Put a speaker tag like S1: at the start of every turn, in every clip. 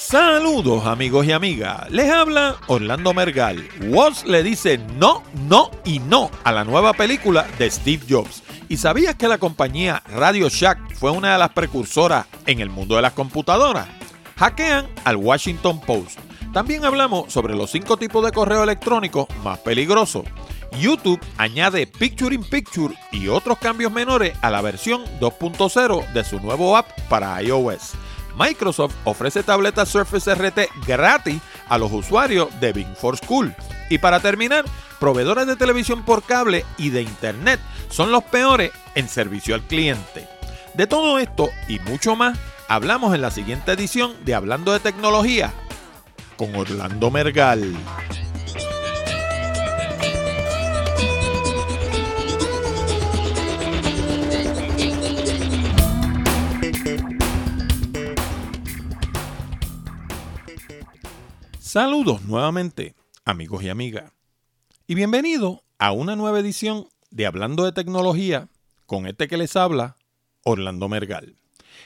S1: Saludos amigos y amigas, les habla Orlando Mergal. Woz le dice no, no y no a la nueva película de Steve Jobs. ¿Y sabías que la compañía Radio Shack fue una de las precursoras en el mundo de las computadoras? Hackean al Washington Post. También hablamos sobre los cinco tipos de correo electrónico más peligrosos. YouTube añade Picture in Picture y otros cambios menores a la versión 2.0 de su nuevo app para iOS. Microsoft ofrece tabletas Surface RT gratis a los usuarios de Bing for School. Y para terminar, proveedores de televisión por cable y de internet son los peores en servicio al cliente. De todo esto y mucho más, hablamos en la siguiente edición de Hablando de Tecnología con Orlando Mergal. Saludos nuevamente, amigos y amigas, y bienvenido a una nueva edición de Hablando de Tecnología con este que les habla, Orlando Mergal.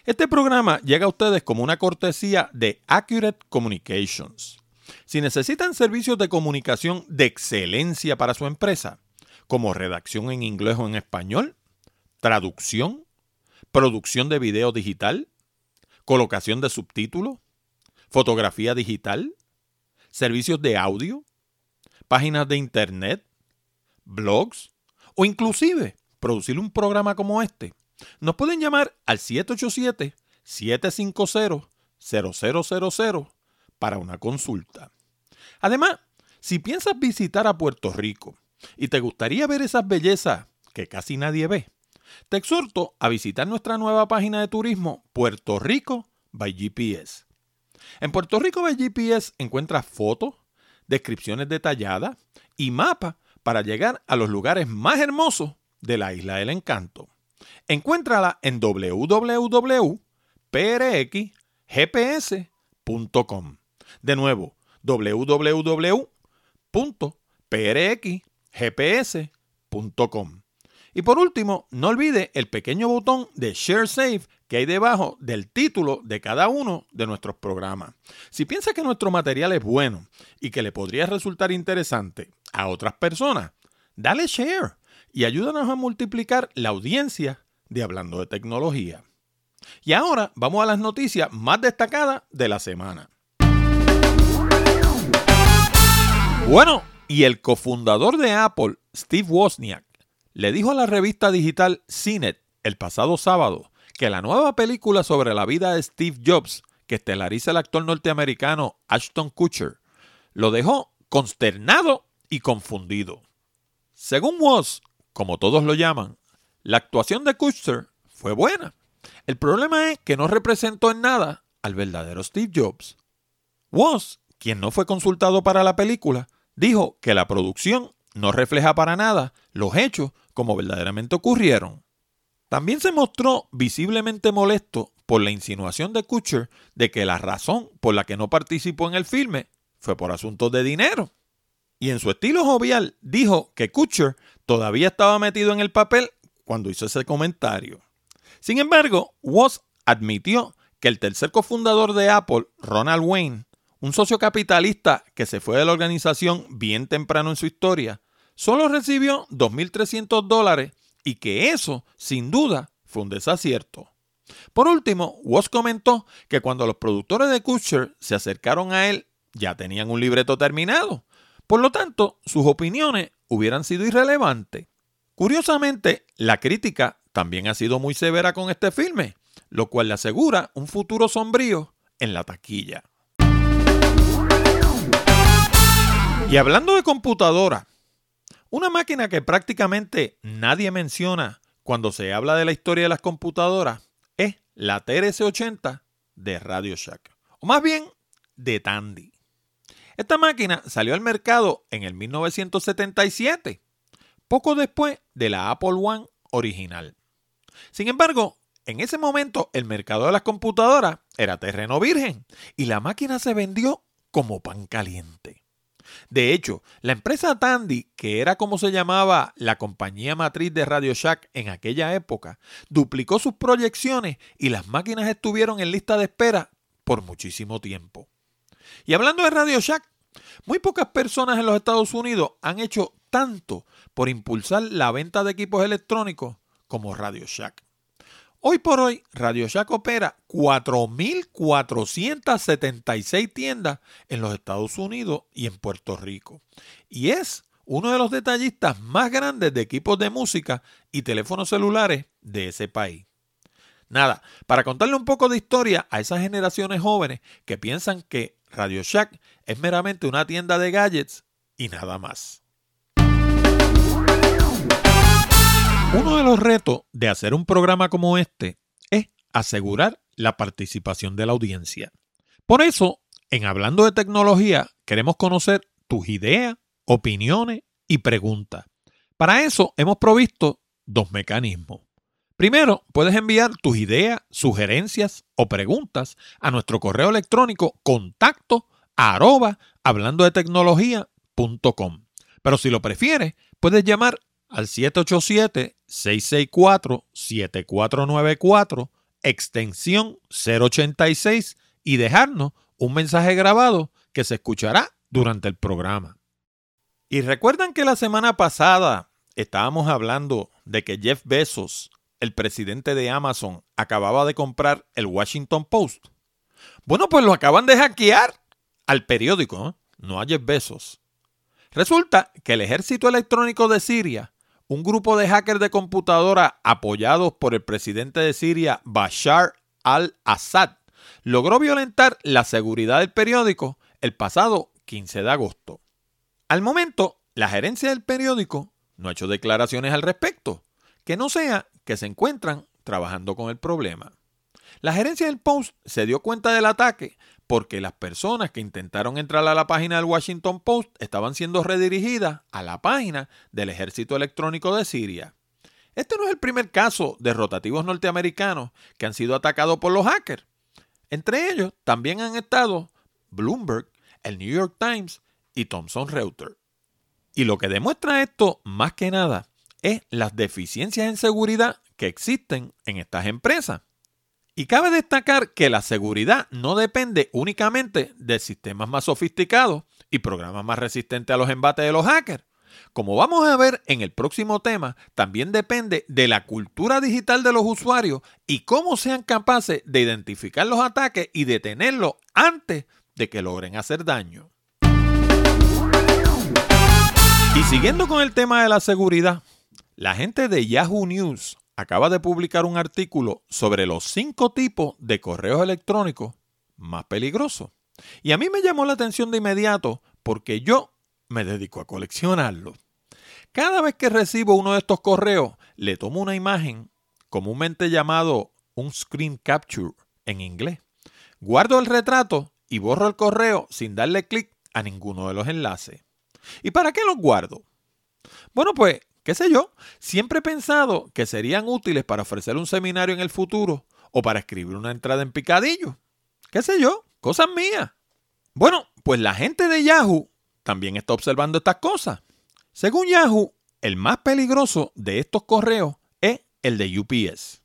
S1: Este programa llega a ustedes como una cortesía de Accurate Communications. Si necesitan servicios de comunicación de excelencia para su empresa, como redacción en inglés o en español, traducción, producción de video digital, colocación de subtítulos, fotografía digital, servicios de audio, páginas de internet, blogs o inclusive producir un programa como este. Nos pueden llamar al 787-750-0000 para una consulta. Además, si piensas visitar a Puerto Rico y te gustaría ver esas bellezas que casi nadie ve, te exhorto a visitar nuestra nueva página de turismo Puerto Rico by GPS. En Puerto Rico by GPS encuentras fotos, descripciones detalladas y mapas para llegar a los lugares más hermosos de la Isla del Encanto. Encuéntrala en www.prxgps.com. De nuevo, www.prxgps.com. Y por último, no olvide el pequeño botón de Share Save que hay debajo del título de cada uno de nuestros programas. Si piensa que nuestro material es bueno y que le podría resultar interesante a otras personas, dale share y ayúdanos a multiplicar la audiencia de Hablando de Tecnología. Y ahora vamos a las noticias más destacadas de la semana. Bueno, y el cofundador de Apple, Steve Wozniak, le dijo a la revista digital CNET el pasado sábado que la nueva película sobre la vida de Steve Jobs, que estelariza el actor norteamericano Ashton Kutcher, lo dejó consternado y confundido. Según Woz, como todos lo llaman, la actuación de Kutcher fue buena. El problema es que no representó en nada al verdadero Steve Jobs. Woz, quien no fue consultado para la película, dijo que la producción no refleja para nada los hechos como verdaderamente ocurrieron. También se mostró visiblemente molesto por la insinuación de Kutcher de que la razón por la que no participó en el filme fue por asuntos de dinero. Y en su estilo jovial dijo que Kutcher todavía estaba metido en el papel cuando hizo ese comentario. Sin embargo, Woz admitió que el tercer cofundador de Apple, Ronald Wayne, un socio capitalista que se fue de la organización bien temprano en su historia, solo recibió 2.300 dólares y que eso, sin duda, fue un desacierto. Por último, Woz comentó que cuando los productores de Kutcher se acercaron a él, ya tenían un libreto terminado. Por lo tanto, sus opiniones hubieran sido irrelevantes. Curiosamente, la crítica también ha sido muy severa con este filme, lo cual le asegura un futuro sombrío en la taquilla. Y hablando de computadora, una máquina que prácticamente nadie menciona cuando se habla de la historia de las computadoras es la TRS-80 de Radio Shack, o más bien de Tandy. Esta máquina salió al mercado en el 1977, poco después de la Apple One original. Sin embargo, en ese momento el mercado de las computadoras era terreno virgen y la máquina se vendió como pan caliente. De hecho, la empresa Tandy, que era como se llamaba la compañía matriz de Radio Shack en aquella época, duplicó sus proyecciones y las máquinas estuvieron en lista de espera por muchísimo tiempo. Y hablando de Radio Shack, muy pocas personas en los Estados Unidos han hecho tanto por impulsar la venta de equipos electrónicos como Radio Shack. Hoy por hoy, Radio Shack opera 4.476 tiendas en los Estados Unidos y en Puerto Rico. Y es uno de los detallistas más grandes de equipos de música y teléfonos celulares de ese país. Nada, para contarle un poco de historia a esas generaciones jóvenes que piensan que Radio Shack es meramente una tienda de gadgets y nada más. Uno de los retos de hacer un programa como este es asegurar la participación de la audiencia. Por eso, en Hablando de Tecnología, queremos conocer tus ideas, opiniones y preguntas. Para eso hemos provisto dos mecanismos. Primero, puedes enviar tus ideas, sugerencias o preguntas a nuestro correo electrónico contacto hablando de tecnología.com. Pero si lo prefieres, puedes llamar al 787-664-7494, extensión 086 y dejarnos un mensaje grabado que se escuchará durante el programa. Y recuerdan que la semana pasada estábamos hablando de que Jeff Bezos, el presidente de Amazon, acababa de comprar el Washington Post. Bueno, pues lo acaban de hackear al periódico, ¿eh? no a Jeff Bezos. Resulta que el ejército electrónico de Siria un grupo de hackers de computadora apoyados por el presidente de Siria, Bashar al-Assad, logró violentar la seguridad del periódico el pasado 15 de agosto. Al momento, la gerencia del periódico no ha hecho declaraciones al respecto, que no sea que se encuentran trabajando con el problema. La gerencia del Post se dio cuenta del ataque porque las personas que intentaron entrar a la página del Washington Post estaban siendo redirigidas a la página del Ejército Electrónico de Siria. Este no es el primer caso de rotativos norteamericanos que han sido atacados por los hackers. Entre ellos también han estado Bloomberg, el New York Times y Thomson Reuters. Y lo que demuestra esto más que nada es las deficiencias en seguridad que existen en estas empresas. Y cabe destacar que la seguridad no depende únicamente de sistemas más sofisticados y programas más resistentes a los embates de los hackers. Como vamos a ver en el próximo tema, también depende de la cultura digital de los usuarios y cómo sean capaces de identificar los ataques y detenerlos antes de que logren hacer daño. Y siguiendo con el tema de la seguridad, la gente de Yahoo News acaba de publicar un artículo sobre los cinco tipos de correos electrónicos más peligrosos. Y a mí me llamó la atención de inmediato porque yo me dedico a coleccionarlos. Cada vez que recibo uno de estos correos, le tomo una imagen, comúnmente llamado un screen capture en inglés. Guardo el retrato y borro el correo sin darle clic a ninguno de los enlaces. ¿Y para qué los guardo? Bueno, pues qué sé yo, siempre he pensado que serían útiles para ofrecer un seminario en el futuro o para escribir una entrada en picadillo. Qué sé yo, cosas mías. Bueno, pues la gente de Yahoo también está observando estas cosas. Según Yahoo, el más peligroso de estos correos es el de UPS.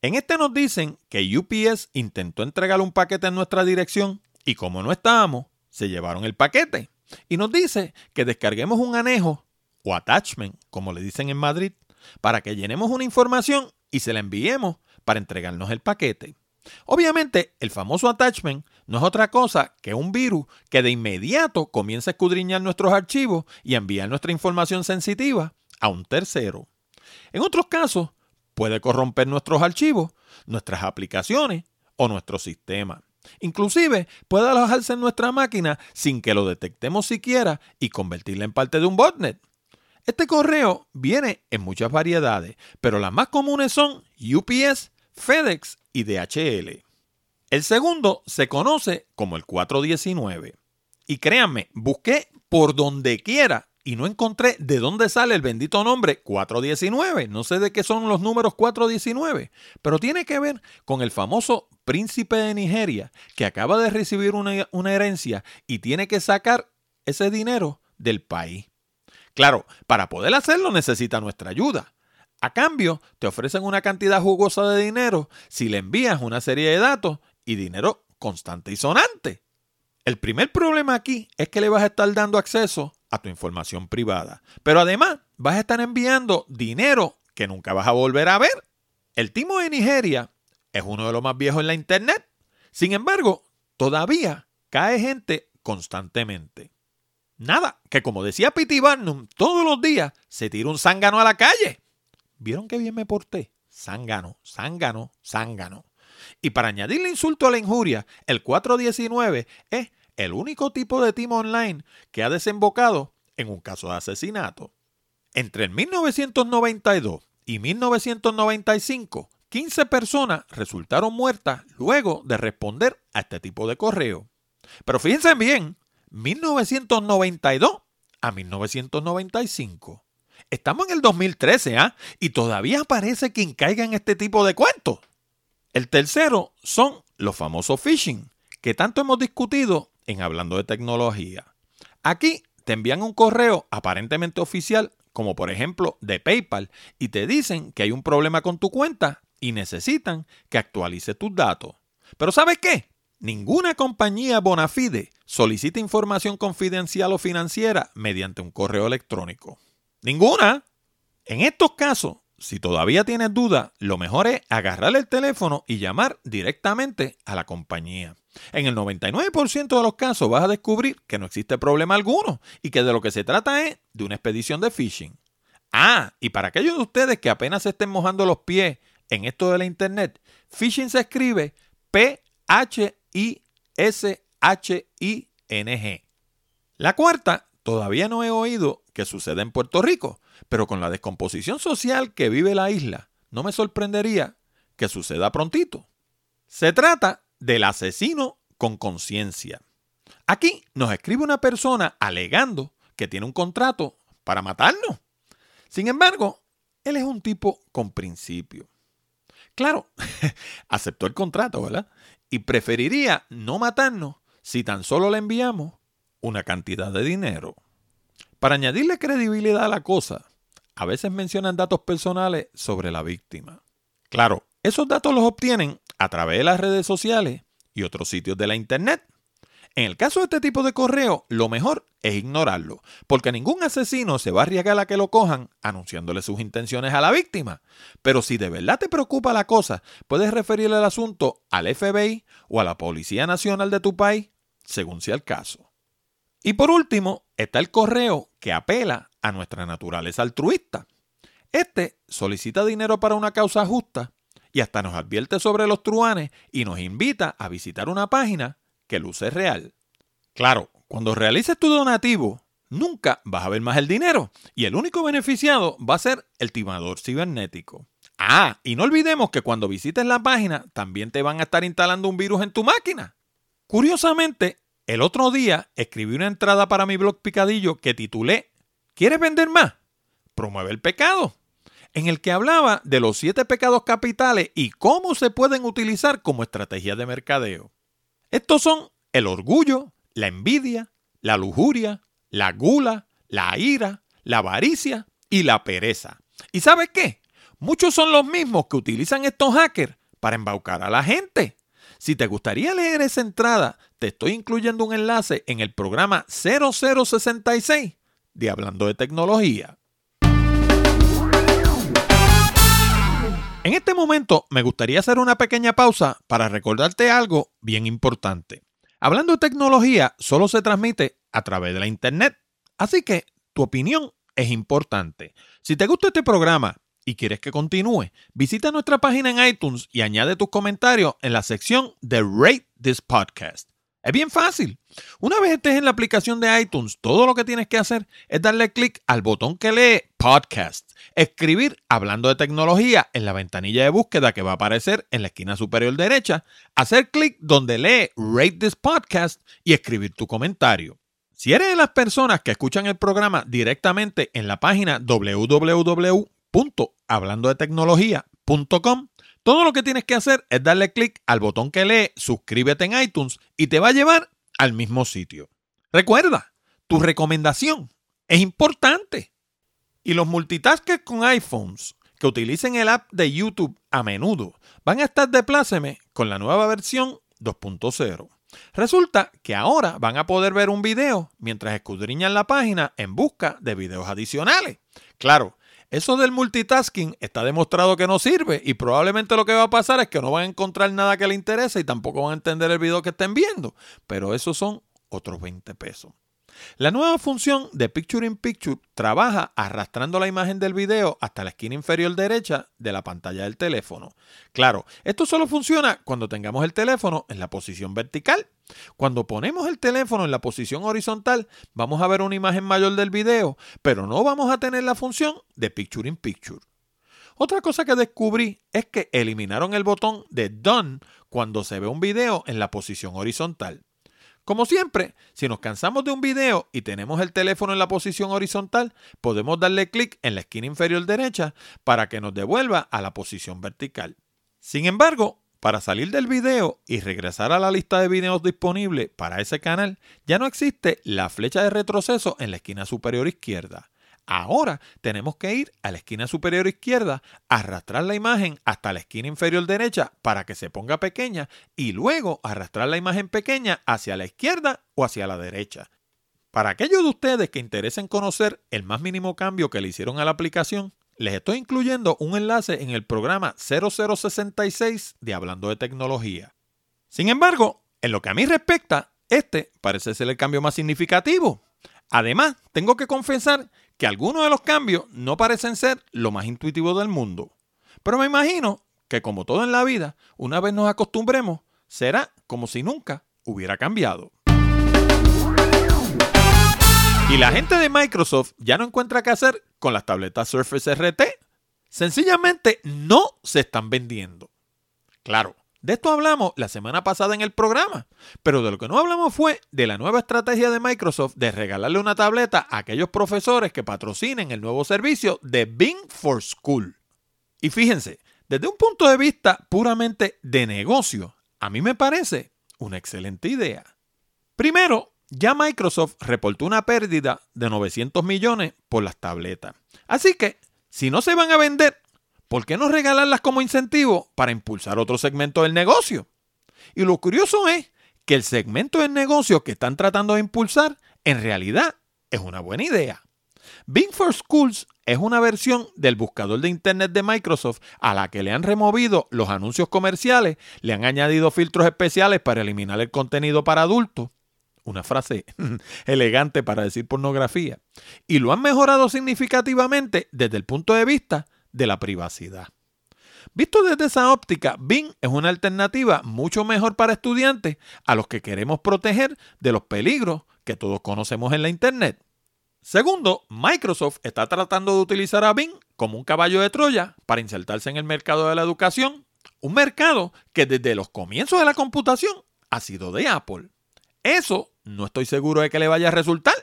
S1: En este nos dicen que UPS intentó entregar un paquete en nuestra dirección y como no estábamos, se llevaron el paquete. Y nos dice que descarguemos un anejo o attachment, como le dicen en Madrid, para que llenemos una información y se la enviemos para entregarnos el paquete. Obviamente, el famoso attachment no es otra cosa que un virus que de inmediato comienza a escudriñar nuestros archivos y a enviar nuestra información sensitiva a un tercero. En otros casos, puede corromper nuestros archivos, nuestras aplicaciones o nuestro sistema. Inclusive puede alojarse en nuestra máquina sin que lo detectemos siquiera y convertirla en parte de un botnet. Este correo viene en muchas variedades, pero las más comunes son UPS, FedEx y DHL. El segundo se conoce como el 419. Y créanme, busqué por donde quiera y no encontré de dónde sale el bendito nombre 419. No sé de qué son los números 419, pero tiene que ver con el famoso príncipe de Nigeria que acaba de recibir una, una herencia y tiene que sacar ese dinero del país. Claro, para poder hacerlo necesita nuestra ayuda. A cambio, te ofrecen una cantidad jugosa de dinero si le envías una serie de datos y dinero constante y sonante. El primer problema aquí es que le vas a estar dando acceso a tu información privada, pero además vas a estar enviando dinero que nunca vas a volver a ver. El timo de Nigeria es uno de los más viejos en la Internet. Sin embargo, todavía cae gente constantemente. Nada, que como decía Pity Barnum, todos los días se tira un zángano a la calle. ¿Vieron qué bien me porté? Zángano, zángano, zángano. Y para añadirle insulto a la injuria, el 419 es el único tipo de timo online que ha desembocado en un caso de asesinato. Entre el 1992 y 1995, 15 personas resultaron muertas luego de responder a este tipo de correo. Pero fíjense bien, 1992 a 1995. Estamos en el 2013, ¿ah? Y todavía parece quien caiga en este tipo de cuentos. El tercero son los famosos phishing, que tanto hemos discutido en hablando de tecnología. Aquí te envían un correo aparentemente oficial, como por ejemplo de PayPal, y te dicen que hay un problema con tu cuenta y necesitan que actualice tus datos. Pero ¿sabes qué? Ninguna compañía bona fide solicita información confidencial o financiera mediante un correo electrónico. Ninguna. En estos casos, si todavía tienes duda, lo mejor es agarrar el teléfono y llamar directamente a la compañía. En el 99% de los casos vas a descubrir que no existe problema alguno y que de lo que se trata es de una expedición de phishing. Ah, y para aquellos de ustedes que apenas se estén mojando los pies en esto de la internet, phishing se escribe P-H-I-S-H-I-N-G. La cuarta, todavía no he oído que sucede en Puerto Rico, pero con la descomposición social que vive la isla, no me sorprendería que suceda prontito. Se trata del asesino con conciencia. Aquí nos escribe una persona alegando que tiene un contrato para matarnos. Sin embargo, él es un tipo con principio. Claro, aceptó el contrato, ¿verdad? Y preferiría no matarnos si tan solo le enviamos una cantidad de dinero. Para añadirle credibilidad a la cosa, a veces mencionan datos personales sobre la víctima. Claro, esos datos los obtienen a través de las redes sociales y otros sitios de la Internet. En el caso de este tipo de correo, lo mejor es ignorarlo, porque ningún asesino se va a arriesgar a que lo cojan anunciándole sus intenciones a la víctima. Pero si de verdad te preocupa la cosa, puedes referirle el asunto al FBI o a la Policía Nacional de tu país, según sea el caso. Y por último, está el correo que apela a nuestra naturaleza altruista. Este solicita dinero para una causa justa y hasta nos advierte sobre los truanes y nos invita a visitar una página que luce real. Claro, cuando realices tu donativo, nunca vas a ver más el dinero y el único beneficiado va a ser el timador cibernético. Ah, y no olvidemos que cuando visites la página también te van a estar instalando un virus en tu máquina. Curiosamente, el otro día escribí una entrada para mi blog Picadillo que titulé ¿Quieres vender más? Promueve el pecado en el que hablaba de los siete pecados capitales y cómo se pueden utilizar como estrategia de mercadeo. Estos son el orgullo, la envidia, la lujuria, la gula, la ira, la avaricia y la pereza. ¿Y sabes qué? Muchos son los mismos que utilizan estos hackers para embaucar a la gente. Si te gustaría leer esa entrada, te estoy incluyendo un enlace en el programa 0066 de Hablando de Tecnología. En este momento me gustaría hacer una pequeña pausa para recordarte algo bien importante. Hablando de tecnología, solo se transmite a través de la Internet, así que tu opinión es importante. Si te gusta este programa y quieres que continúe, visita nuestra página en iTunes y añade tus comentarios en la sección de Rate This Podcast. Es bien fácil. Una vez estés en la aplicación de iTunes, todo lo que tienes que hacer es darle clic al botón que lee Podcast, escribir hablando de tecnología en la ventanilla de búsqueda que va a aparecer en la esquina superior derecha, hacer clic donde lee Rate this Podcast y escribir tu comentario. Si eres de las personas que escuchan el programa directamente en la página www.hablandodetecnología.com, todo lo que tienes que hacer es darle clic al botón que lee suscríbete en iTunes y te va a llevar al mismo sitio. Recuerda, tu recomendación es importante. Y los multitaskers con iPhones que utilicen el app de YouTube a menudo van a estar de pláceme con la nueva versión 2.0. Resulta que ahora van a poder ver un video mientras escudriñan la página en busca de videos adicionales. Claro, eso del multitasking está demostrado que no sirve y probablemente lo que va a pasar es que no van a encontrar nada que les interese y tampoco van a entender el video que estén viendo. Pero esos son otros 20 pesos. La nueva función de Picture in Picture trabaja arrastrando la imagen del video hasta la esquina inferior derecha de la pantalla del teléfono. Claro, esto solo funciona cuando tengamos el teléfono en la posición vertical. Cuando ponemos el teléfono en la posición horizontal, vamos a ver una imagen mayor del video, pero no vamos a tener la función de Picture in Picture. Otra cosa que descubrí es que eliminaron el botón de Done cuando se ve un video en la posición horizontal. Como siempre, si nos cansamos de un video y tenemos el teléfono en la posición horizontal, podemos darle clic en la esquina inferior derecha para que nos devuelva a la posición vertical. Sin embargo, para salir del video y regresar a la lista de videos disponible para ese canal, ya no existe la flecha de retroceso en la esquina superior izquierda. Ahora tenemos que ir a la esquina superior izquierda, arrastrar la imagen hasta la esquina inferior derecha para que se ponga pequeña y luego arrastrar la imagen pequeña hacia la izquierda o hacia la derecha. Para aquellos de ustedes que interesen conocer el más mínimo cambio que le hicieron a la aplicación, les estoy incluyendo un enlace en el programa 0066 de Hablando de Tecnología. Sin embargo, en lo que a mí respecta, este parece ser el cambio más significativo. Además, tengo que confesar que algunos de los cambios no parecen ser lo más intuitivo del mundo. Pero me imagino que como todo en la vida, una vez nos acostumbremos, será como si nunca hubiera cambiado. Y la gente de Microsoft ya no encuentra qué hacer con las tabletas Surface RT. Sencillamente no se están vendiendo. Claro, de esto hablamos la semana pasada en el programa, pero de lo que no hablamos fue de la nueva estrategia de Microsoft de regalarle una tableta a aquellos profesores que patrocinen el nuevo servicio de Bing for School. Y fíjense, desde un punto de vista puramente de negocio, a mí me parece una excelente idea. Primero, ya Microsoft reportó una pérdida de 900 millones por las tabletas. Así que, si no se van a vender, ¿por qué no regalarlas como incentivo para impulsar otro segmento del negocio? Y lo curioso es que el segmento del negocio que están tratando de impulsar en realidad es una buena idea. Bing for Schools es una versión del buscador de Internet de Microsoft a la que le han removido los anuncios comerciales, le han añadido filtros especiales para eliminar el contenido para adultos, una frase elegante para decir pornografía, y lo han mejorado significativamente desde el punto de vista de la privacidad. Visto desde esa óptica, Bing es una alternativa mucho mejor para estudiantes a los que queremos proteger de los peligros que todos conocemos en la Internet. Segundo, Microsoft está tratando de utilizar a Bing como un caballo de Troya para insertarse en el mercado de la educación, un mercado que desde los comienzos de la computación ha sido de Apple. Eso no estoy seguro de que le vaya a resultar,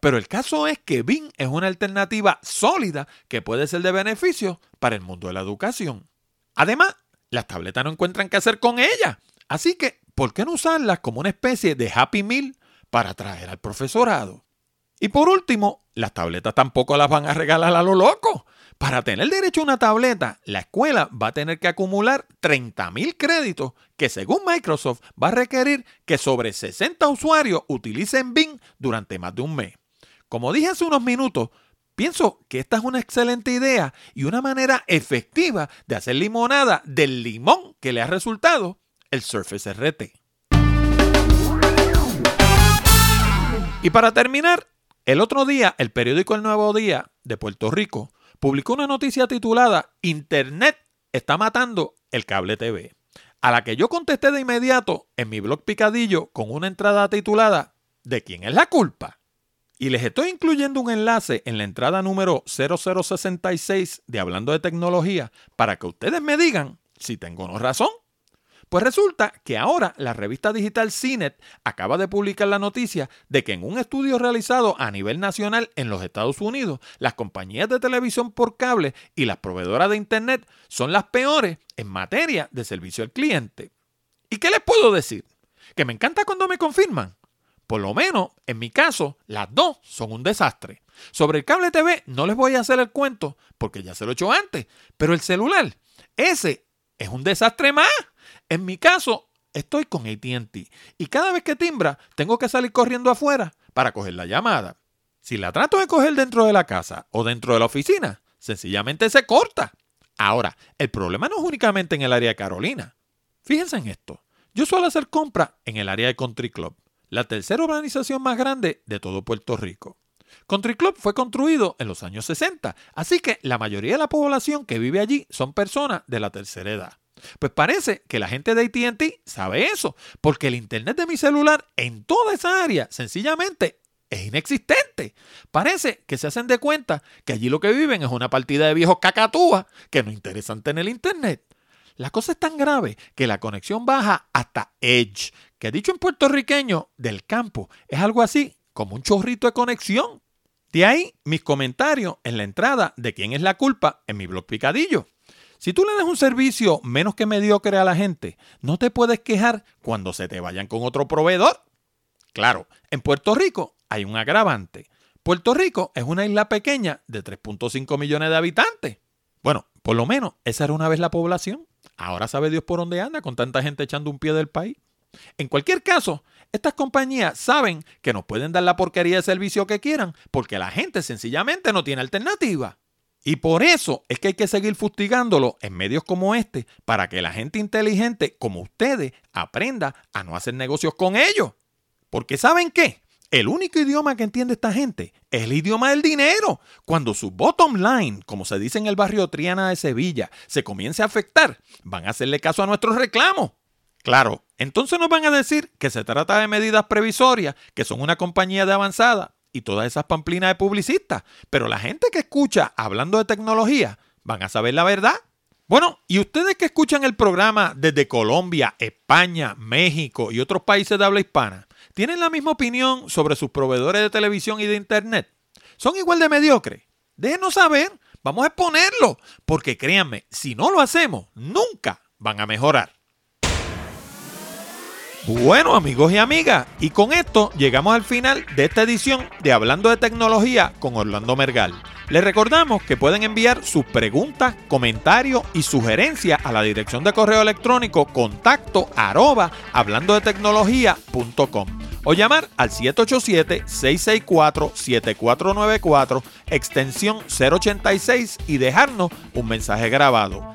S1: pero el caso es que Bing es una alternativa sólida que puede ser de beneficio para el mundo de la educación. Además, las tabletas no encuentran qué hacer con ellas. Así que, ¿por qué no usarlas como una especie de Happy Meal para atraer al profesorado? Y por último, las tabletas tampoco las van a regalar a lo loco. Para tener derecho a una tableta, la escuela va a tener que acumular 30.000 créditos que según Microsoft va a requerir que sobre 60 usuarios utilicen Bing durante más de un mes. Como dije hace unos minutos, pienso que esta es una excelente idea y una manera efectiva de hacer limonada del limón que le ha resultado el Surface RT. Y para terminar, el otro día el periódico El Nuevo Día de Puerto Rico publicó una noticia titulada Internet está matando el cable TV, a la que yo contesté de inmediato en mi blog Picadillo con una entrada titulada ¿De quién es la culpa? Y les estoy incluyendo un enlace en la entrada número 0066 de Hablando de Tecnología para que ustedes me digan si tengo razón. Pues resulta que ahora la revista digital CINET acaba de publicar la noticia de que en un estudio realizado a nivel nacional en los Estados Unidos, las compañías de televisión por cable y las proveedoras de Internet son las peores en materia de servicio al cliente. ¿Y qué les puedo decir? Que me encanta cuando me confirman. Por lo menos, en mi caso, las dos son un desastre. Sobre el cable TV no les voy a hacer el cuento porque ya se lo he hecho antes, pero el celular, ese es un desastre más. En mi caso, estoy con ATT y cada vez que timbra tengo que salir corriendo afuera para coger la llamada. Si la trato de coger dentro de la casa o dentro de la oficina, sencillamente se corta. Ahora, el problema no es únicamente en el área de Carolina. Fíjense en esto. Yo suelo hacer compras en el área de Country Club, la tercera organización más grande de todo Puerto Rico. Country Club fue construido en los años 60, así que la mayoría de la población que vive allí son personas de la tercera edad. Pues parece que la gente de ATT sabe eso, porque el internet de mi celular en toda esa área sencillamente es inexistente. Parece que se hacen de cuenta que allí lo que viven es una partida de viejos cacatúas que no interesan tener internet. La cosa es tan grave que la conexión baja hasta Edge, que dicho en puertorriqueño del campo es algo así como un chorrito de conexión. De ahí mis comentarios en la entrada de quién es la culpa en mi blog Picadillo. Si tú le das un servicio menos que mediocre a la gente, no te puedes quejar cuando se te vayan con otro proveedor. Claro, en Puerto Rico hay un agravante. Puerto Rico es una isla pequeña de 3.5 millones de habitantes. Bueno, por lo menos esa era una vez la población. Ahora sabe Dios por dónde anda con tanta gente echando un pie del país. En cualquier caso, estas compañías saben que nos pueden dar la porquería de servicio que quieran porque la gente sencillamente no tiene alternativa. Y por eso es que hay que seguir fustigándolo en medios como este para que la gente inteligente como ustedes aprenda a no hacer negocios con ellos. Porque ¿saben qué? El único idioma que entiende esta gente es el idioma del dinero. Cuando su bottom line, como se dice en el barrio Triana de Sevilla, se comience a afectar, van a hacerle caso a nuestros reclamos. Claro, entonces nos van a decir que se trata de medidas previsorias, que son una compañía de avanzada y todas esas pamplinas de publicistas. Pero la gente que escucha hablando de tecnología van a saber la verdad. Bueno, y ustedes que escuchan el programa desde Colombia, España, México y otros países de habla hispana, ¿tienen la misma opinión sobre sus proveedores de televisión y de Internet? ¿Son igual de mediocres? Déjenos saber, vamos a exponerlo, porque créanme, si no lo hacemos, nunca van a mejorar. Bueno amigos y amigas, y con esto llegamos al final de esta edición de Hablando de Tecnología con Orlando Mergal. Les recordamos que pueden enviar sus preguntas, comentarios y sugerencias a la dirección de correo electrónico contacto arroba hablando de tecnología.com o llamar al 787-664-7494, extensión 086 y dejarnos un mensaje grabado.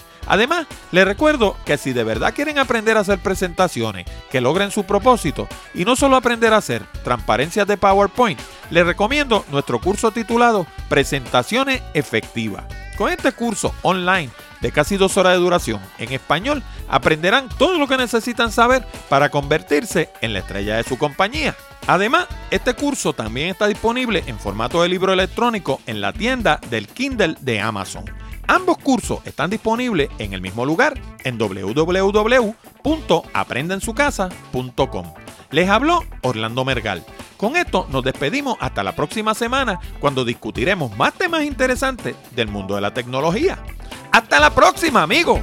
S1: Además, les recuerdo que si de verdad quieren aprender a hacer presentaciones que logren su propósito y no solo aprender a hacer transparencias de PowerPoint, les recomiendo nuestro curso titulado Presentaciones Efectivas. Con este curso online de casi dos horas de duración en español, aprenderán todo lo que necesitan saber para convertirse en la estrella de su compañía. Además, este curso también está disponible en formato de libro electrónico en la tienda del Kindle de Amazon. Ambos cursos están disponibles en el mismo lugar, en www.aprendensucasa.com. Les habló Orlando Mergal. Con esto nos despedimos hasta la próxima semana cuando discutiremos más temas interesantes del mundo de la tecnología. Hasta la próxima, amigos.